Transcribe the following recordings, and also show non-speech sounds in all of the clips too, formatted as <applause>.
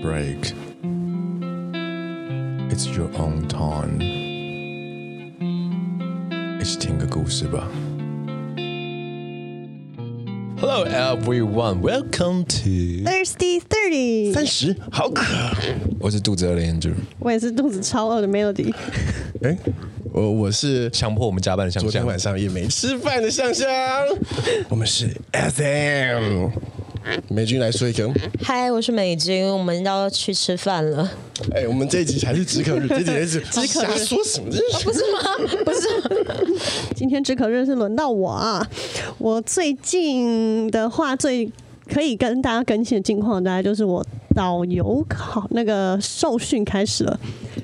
break. It's your own time. 一起听个故事吧。Hello everyone, welcome to Thirsty Thirty。三十好渴。我是肚子饿的 Andrew，我也是肚子超饿的 Melody。哎，我我是强迫我们加班的香香。昨天晚上也没吃饭的香香。我们是 <laughs> SM。 美军来说一个。嗨，我是美军，我们要去吃饭了。哎，我们这一集才是止渴日，<laughs> 这一集是止渴日。瞎说什么？不是吗？<laughs> 不是。今天止渴日是轮到我啊！我最近的话，最可以跟大家更新的近况，大概就是我导游考那个受训开始了。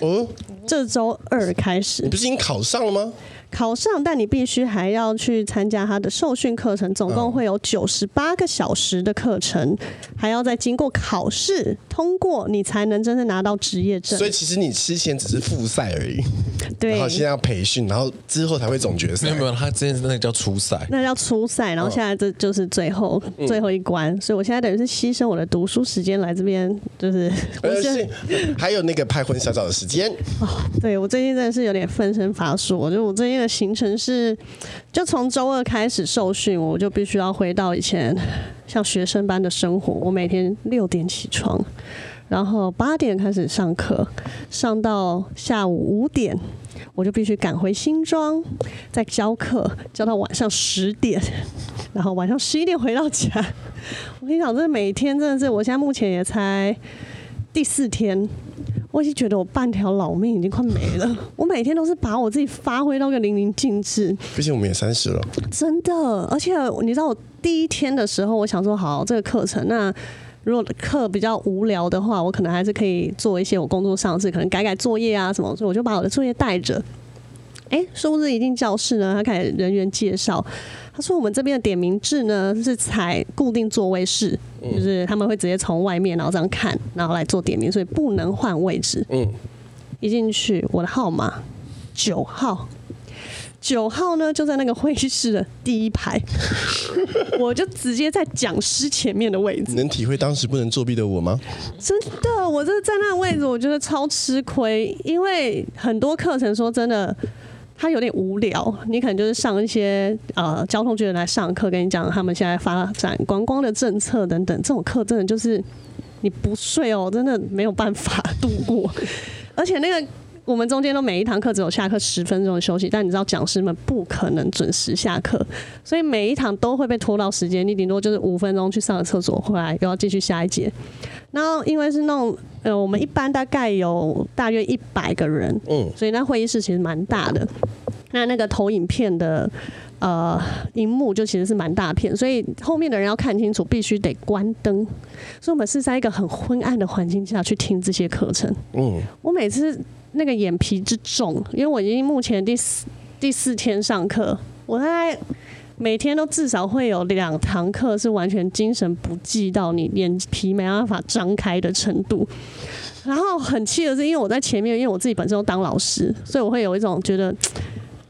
哦，这周二开始。你不是已经考上了吗？考上，但你必须还要去参加他的受训课程，总共会有九十八个小时的课程，还要再经过考试通过，你才能真正拿到职业证。所以其实你之前只是复赛而已，对。然后现在要培训，然后之后才会总决赛。没有没有，他之前是那个叫初赛，那叫初赛，然后现在这就是最后、嗯、最后一关。所以我现在等于是牺牲我的读书时间来这边，就是而且还有那个拍婚纱照的时间。哦，对我最近真的是有点分身乏术，我觉得我最近。的行程是，就从周二开始受训，我就必须要回到以前 <laughs> 像学生般的生活。我每天六点起床，然后八点开始上课，上到下午五点，我就必须赶回新庄，再教课，教到晚上十点，<laughs> 然后晚上十一点回到家。我跟你讲，这每天真的是，我现在目前也才第四天。我已经觉得我半条老命已经快没了。我每天都是把我自己发挥到个淋漓尽致。毕竟我们也三十了，真的。而且你知道，我第一天的时候，我想说，好，这个课程，那如果课比较无聊的话，我可能还是可以做一些我工作上的事，可能改改作业啊什么。所以我就把我的作业带着。哎，殊不知一进教室呢，他开始人员介绍。他说：“我们这边的点名制呢，是采固定座位式，就是他们会直接从外面然后这样看，然后来做点名，所以不能换位置。嗯，一进去，我的号码九号，九号呢就在那个会议室的第一排，<laughs> 我就直接在讲师前面的位置。能体会当时不能作弊的我吗？真的，我这在那个位置，我觉得超吃亏，因为很多课程说真的。”他有点无聊，你可能就是上一些呃交通局的来上课，跟你讲他们现在发展观光的政策等等，这种课真的就是你不睡哦，真的没有办法度过。<laughs> 而且那个我们中间都每一堂课只有下课十分钟的休息，但你知道讲师们不可能准时下课，所以每一堂都会被拖到时间，你顶多就是五分钟去上个厕所，回来又要继续下一节。然后因为是那种呃，我们一般大概有大约一百个人，嗯，所以那会议室其实蛮大的。那那个投影片的呃荧幕就其实是蛮大片，所以后面的人要看清楚，必须得关灯。所以我们是在一个很昏暗的环境下去听这些课程。嗯，我每次那个眼皮之重，因为我已经目前第四第四天上课，我大概。每天都至少会有两堂课是完全精神不济到你眼皮没办法张开的程度，然后很气的是，因为我在前面，因为我自己本身都当老师，所以我会有一种觉得。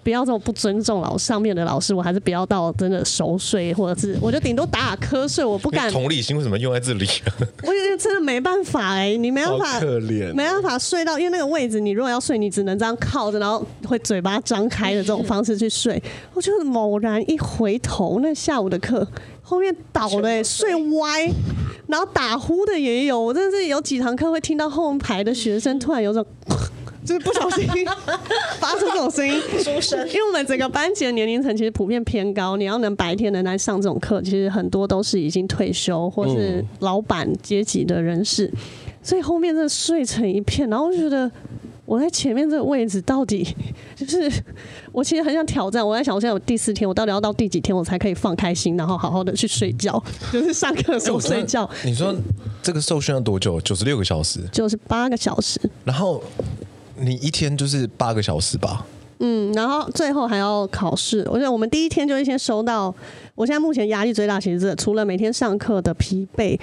不要这么不尊重老上面的老师，我还是不要到真的熟睡，或者是我就顶多打打瞌睡，我不敢。同理心为什么用在这里？<laughs> 我觉得真的没办法哎、欸，你没办法，可怜，没办法睡到，因为那个位置，你如果要睡，你只能这样靠着，然后会嘴巴张开的这种方式去睡。我就猛然一回头，那下午的课后面倒了、<laughs> 欸，睡歪，然后打呼的也有。我真的是有几堂课会听到后排的学生 <laughs> 突然有种。就是不小心 <laughs> 发出这种声音，出声。因为我们整个班级的年龄层其实普遍偏高，你要能白天能来上这种课，其实很多都是已经退休或是老板阶级的人士，所以后面真的睡成一片。然后我就觉得我在前面这个位置到底就是，<laughs> 我其实很想挑战。我在想，我现在有第四天，我到底要到第几天我才可以放开心，然后好好的去睡觉，就是上课的时候睡觉。你说这个受训要多久？九十六个小时？九十八个小时。然后。你一天就是八个小时吧？嗯，然后最后还要考试。我觉得我们第一天就会先收到。我现在目前压力最大，其实是除了每天上课的疲惫，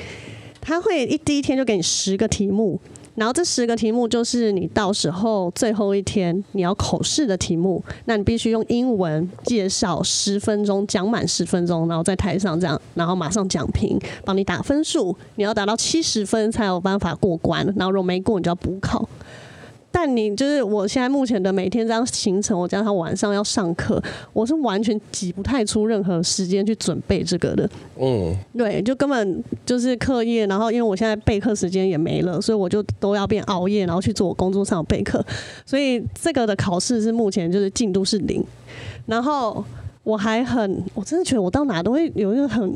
他会一第一天就给你十个题目，然后这十个题目就是你到时候最后一天你要口试的题目，那你必须用英文介绍十分钟，讲满十分钟，然后在台上这样，然后马上讲评，帮你打分数，你要达到七十分才有办法过关，然后如果没过，你就要补考。但你就是我现在目前的每天这样行程，我加上晚上要上课，我是完全挤不太出任何时间去准备这个的。嗯，对，就根本就是课业，然后因为我现在备课时间也没了，所以我就都要变熬夜，然后去做我工作上的备课。所以这个的考试是目前就是进度是零。然后我还很，我真的觉得我到哪都会有一个很。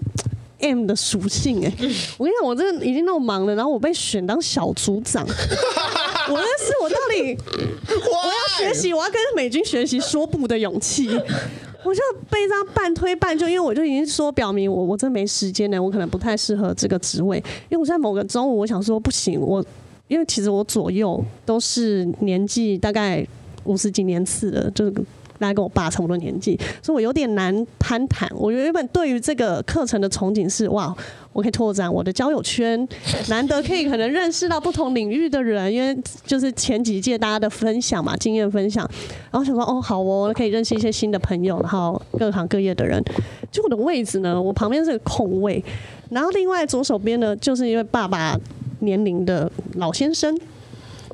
M 的属性哎、欸，<laughs> 我跟你讲，我真的已经那么忙了，然后我被选当小组长，<laughs> 我那是我到底 <laughs> 我要学习，我要跟美军学习说不的勇气，<laughs> 我就被这样半推半就，因为我就已经说表明我我真没时间了，我可能不太适合这个职位，因为我在某个中午，我想说不行，我因为其实我左右都是年纪大概五十几年次的，就是。大概跟我爸差不多年纪，所以我有点难攀谈。我原本对于这个课程的憧憬是：哇，我可以拓展我的交友圈，难得可以可能认识到不同领域的人，因为就是前几届大家的分享嘛，经验分享。然后想说，哦，好哦，可以认识一些新的朋友，然后各行各业的人。就我的位置呢，我旁边是个空位，然后另外左手边呢，就是一位爸爸年龄的老先生。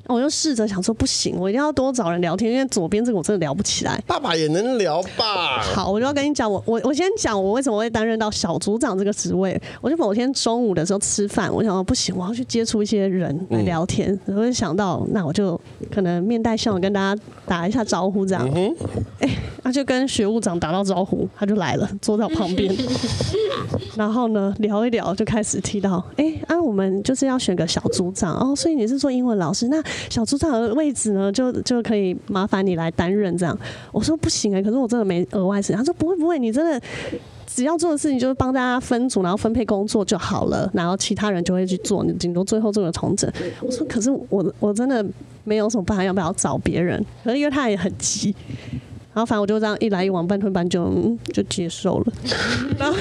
我就试着想说，不行，我一定要多找人聊天，因为左边这个我真的聊不起来。爸爸也能聊吧？<laughs> 好，我就要跟你讲，我我我先讲我为什么会担任到小组长这个职位。我就某天中午的时候吃饭，我想说不行，我要去接触一些人来聊天。嗯、我就想到，那我就可能面带笑容跟大家打一下招呼，这样。哎、嗯欸，他就跟学务长打到招呼，他就来了，坐在我旁边。<laughs> 然后呢，聊一聊就开始提到，哎、欸，啊，我们就是要选个小组长哦，所以你是做英文老师那。小组长的位置呢，就就可以麻烦你来担任这样。我说不行哎、欸，可是我真的没额外时间。他说不会不会，你真的只要做的事情就是帮大家分组，然后分配工作就好了，然后其他人就会去做，你顶多最后做个重整。我说可是我我真的没有什么办法，要不要找别人？可是因为他也很急，然后反正我就这样一来一往，半推半就、嗯、就接受了。<laughs> 然后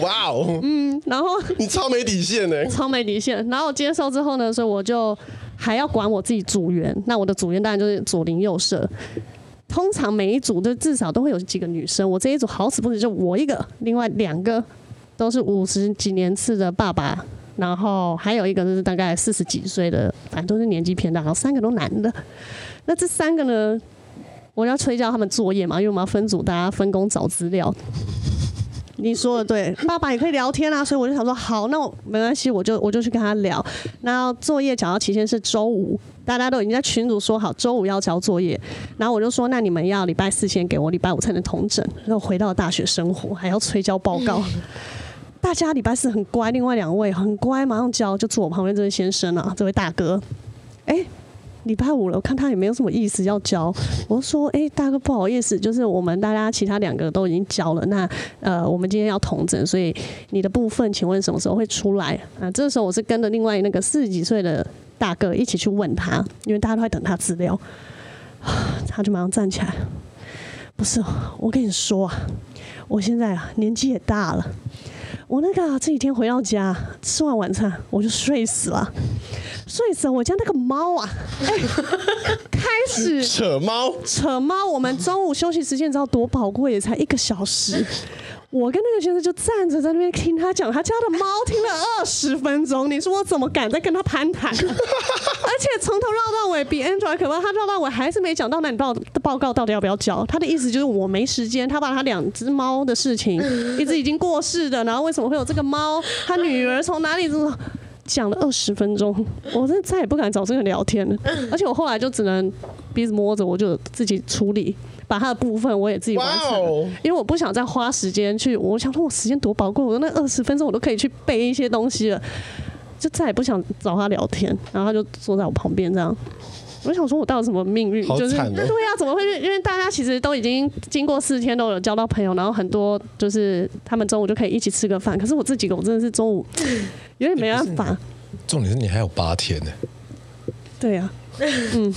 哇哦，嗯，然后你超没底线呢、欸，超没底线。然后我接受之后呢，所以我就。还要管我自己组员，那我的组员当然就是左邻右舍。通常每一组都至少都会有几个女生，我这一组好死不死就我一个，另外两个都是五十几年次的爸爸，然后还有一个就是大概四十几岁的，反正都是年纪偏大，然后三个都男的。那这三个呢，我要催叫他们作业嘛，因为我们要分组，大家分工找资料。你说的对，爸爸也可以聊天啊，所以我就想说，好，那我没关系，我就我就去跟他聊。那作业讲到期限是周五，大家都已经在群组说好周五要交作业。然后我就说，那你们要礼拜四先给我，礼拜五才能统整。然后回到大学生活，还要催交报告。大家礼拜四很乖，另外两位很乖，马上交，就坐我旁边这位先生啊，这位大哥，哎、欸。礼拜五了，我看他也没有什么意思要交。我说：“哎、大哥，不好意思，就是我们大家其他两个都已经交了。那呃，我们今天要统整，所以你的部分，请问什么时候会出来？啊，这个时候我是跟着另外那个四十几岁的大哥一起去问他，因为大家都在等他资料。<sighs> 他就马上站起来，不是，我跟你说啊，我现在啊年纪也大了。”我那个、啊、这几天回到家吃完晚餐我就睡死了，睡死了。我家那个猫啊，哎、欸，开始 <laughs> 扯猫，扯猫。我们中午休息时间你知道多宝贵，也才一个小时。我跟那个先生就站着在那边听他讲他家的猫，听了二十分钟。你说我怎么敢再跟他攀谈？<laughs> 而且从头绕到尾，比 Andrew 还可怕。他绕到尾还是没讲到，那你报报告到底要不要交？他的意思就是我没时间。他把他两只猫的事情，<laughs> 一只已经过世的，然后为什么会有这个猫？他女儿从哪里？讲了二十分钟，<laughs> 我真的再也不敢找这个聊天了。<laughs> 而且我后来就只能鼻子摸着，我就自己处理。把他的部分我也自己完成因为我不想再花时间去。我想说，我时间多宝贵，我那二十分钟我都可以去背一些东西了，就再也不想找他聊天。然后他就坐在我旁边这样，我想说，我到底什么命运？就是对呀、啊，怎么会？因为大家其实都已经经过四天都有交到朋友，然后很多就是他们中午就可以一起吃个饭。可是我这几个，我真的是中午 <laughs> 有点没办法。重点是你还有八天呢。对呀、啊，<laughs> 嗯。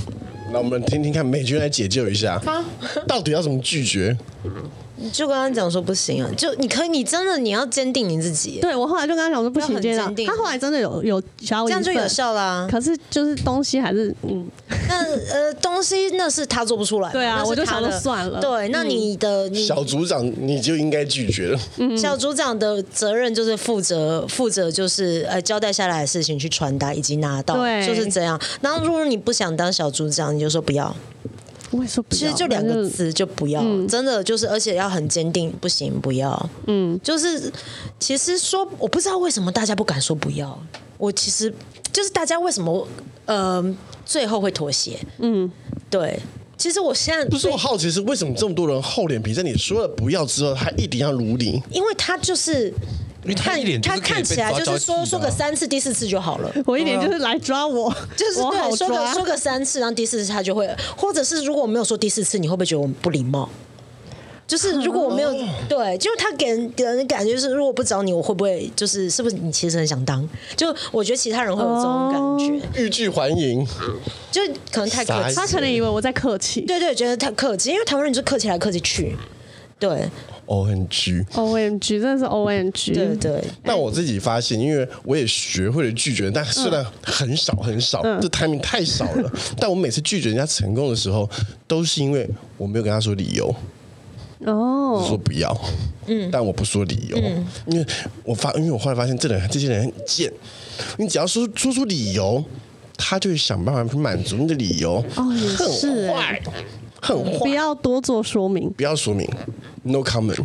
那我们听听看，美军来解救一下，到底要怎么拒绝？你就跟他讲说不行啊，就你可以，你真的你要坚定你自己。对我后来就跟他讲说不行，坚定定。他后来真的有有小这样就有效啦。可是就是东西还是嗯，那呃东西那是他做不出来。对啊，我就想说算了。对，那你的小组长你就应该拒绝了。小组长的责任就是负责负责就是呃交代下来的事情去传达以及拿到，对，就是这样。然后如果你不想当小组长，你就说不要。我会说不要，其实就两个字，就不要。嗯、真的就是，而且要很坚定，不行，不要。嗯，就是其实说，我不知道为什么大家不敢说不要。我其实就是大家为什么呃最后会妥协？嗯，对。其实我现在不是我好奇是为什么这么多人厚脸皮，在你说了不要之后，他一定要如你？因为他就是。看他看起来就是说说个三次，第四次就好了。<laughs> 我一点就是来抓我，<laughs> 就是对说个说个三次，然后第四次他就会。或者是如果我没有说第四次，你会不会觉得我不礼貌？就是如果我没有对，就是他给人给人的感觉是，如果不找你，我会不会就是是不是你其实很想当？就我觉得其他人会有这种感觉，欲拒还迎，就可能太客气。他可能以为我在客气，对对，觉得太客气，因为台湾人就客气来客气去，对。O N G，O N G，真的是 O N G。对对。但我自己发现，因为我也学会了拒绝，但虽然很少很少，嗯、这 timing 太少了。<laughs> 但我每次拒绝人家成功的时候，都是因为我没有跟他说理由。哦。说不要。嗯。但我不说理由，嗯、因为我发，因为我后来发现，这人这些人很贱。你只要说说出理由，他就会想办法去满足你的理由。哦，也是。很坏。很坏。不要多做说明。不要说明。No comment。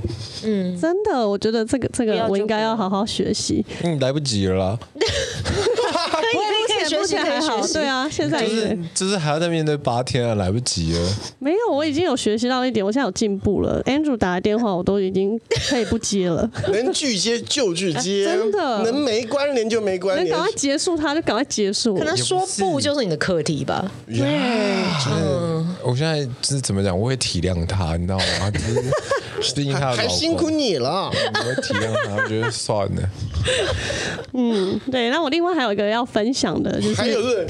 嗯，真的，我觉得这个这个我应该要好好学习。嗯，来不及了啦。<laughs> 可以可以学习还好，对啊，现在就是就是还要再面对八天啊，来不及了。没有，我已经有学习到一点，我现在有进步了。Andrew 打来电话，我都已经可以不接了。<laughs> 能拒接就拒接，<laughs> 真的。能没关联就没关联。能赶快结束，他就赶快结束。可能说不就是你的课题吧？对，嗯，我现在就是怎么讲，我会体谅他，你知道吗就是？<laughs> 还辛苦你了，我会体谅他，我觉得算了。嗯，对。那我另外还有一个要分享的，就是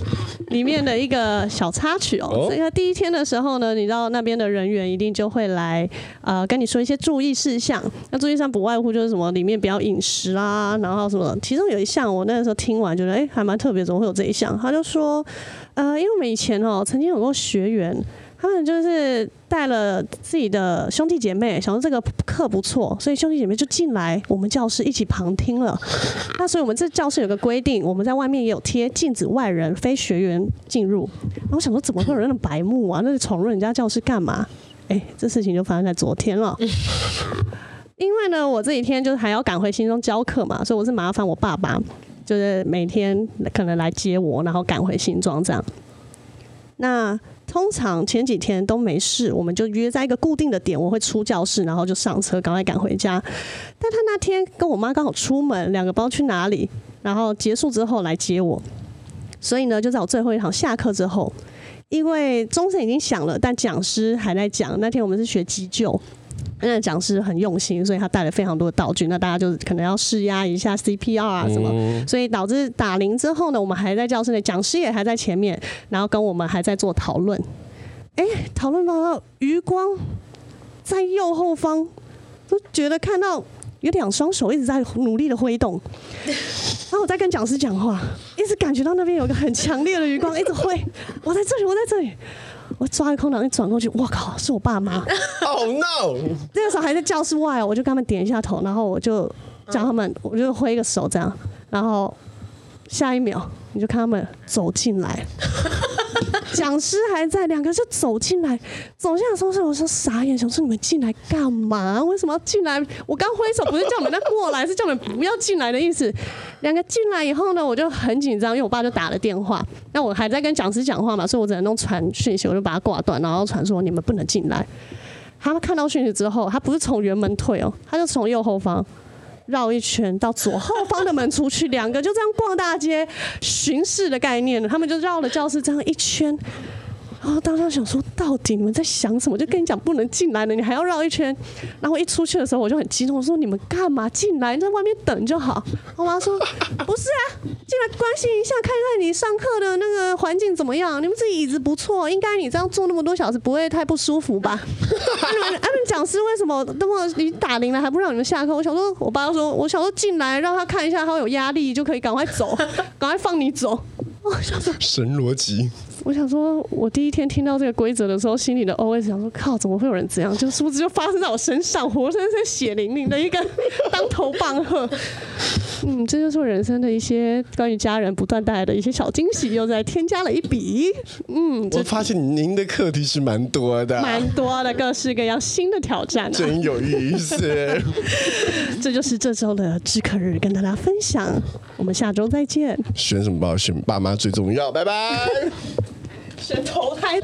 里面的一个小插曲哦。这个第一天的时候呢，你知道那边的人员一定就会来呃跟你说一些注意事项。那注意事项不外乎就是什么里面不要饮食啦，然后什么。其中有一项我那个时候听完觉得哎还蛮特别，怎么会有这一项？他就说呃，因为我们以前哦曾经有过学员。他们就是带了自己的兄弟姐妹，想说这个课不错，所以兄弟姐妹就进来我们教室一起旁听了。那所以我们这教室有个规定，我们在外面也有贴禁止外人、非学员进入。然后我想说，怎么会有人那么白目啊？那是闯入人家教室干嘛？哎，这事情就发生在昨天了。因为呢，我这几天就是还要赶回新中教课嘛，所以我是麻烦我爸爸，就是每天可能来接我，然后赶回新庄这样。那通常前几天都没事，我们就约在一个固定的点，我会出教室，然后就上车，赶快赶回家。但他那天跟我妈刚好出门，两个不知道去哪里，然后结束之后来接我，所以呢，就在我最后一堂下课之后，因为钟声已经响了，但讲师还在讲。那天我们是学急救。那讲师很用心，所以他带了非常多的道具。那大家就可能要试压一下 CPR 啊什么，嗯、所以导致打铃之后呢，我们还在教室内，讲师也还在前面，然后跟我们还在做讨论。哎、欸，讨论到余光在右后方，都觉得看到有两双手一直在努力的挥动。然后我在跟讲师讲话，一直感觉到那边有个很强烈的余光，一直挥。我在这里，我在这里。我抓个空档一转过去，我靠，是我爸妈！<laughs> Oh no！那个时候还在教室外，我就跟他们点一下头，然后我就叫他们，我就挥一个手这样，然后下一秒你就看他们走进来。<laughs> 讲师还在，两个就走进来，走进来的时候，我说傻眼，想说你们进来干嘛？为什么要进来？我刚挥手不是叫你们再过来，是叫你们不要进来的意思。<laughs> 两个进来以后呢，我就很紧张，因为我爸就打了电话，那我还在跟讲师讲话嘛，所以我只能弄传讯息，我就把它挂断，然后传说你们不能进来。他们看到讯息之后，他不是从原门退哦，他就从右后方。绕一圈到左后方的门出去，两个就这样逛大街巡视的概念，他们就绕了教室这样一圈。然后当时想说，到底你们在想什么？就跟你讲不能进来了，你还要绕一圈。然后一出去的时候，我就很激动，我说你们干嘛进来？在外面等就好。我妈说不是啊，进来关心一下，看看你上课的那个环境怎么样。你们这椅子不错，应该你这样坐那么多小时不会太不舒服吧？你们你们讲师为什么那么你打铃了还不让你们下课？我想说，我爸说，我想说进来让他看一下，他有压力就可以赶快走，赶快放你走。我想说神逻辑。我想说，我第一天听到这个规则的时候，心里的 OS 想说：靠，怎么会有人这样？就是不是就发生在我身上，活生生血淋淋的一个当头棒喝。嗯，这就是我人生的一些关于家人不断带来的一些小惊喜，又再添加了一笔。嗯，我发现您的课题是蛮多的，蛮多的，各式各样新的挑战，啊，真有意思。<laughs> 这就是这周的知客日，跟大家分享。我们下周再见。选什么包？选爸妈最重要。拜拜。选投胎。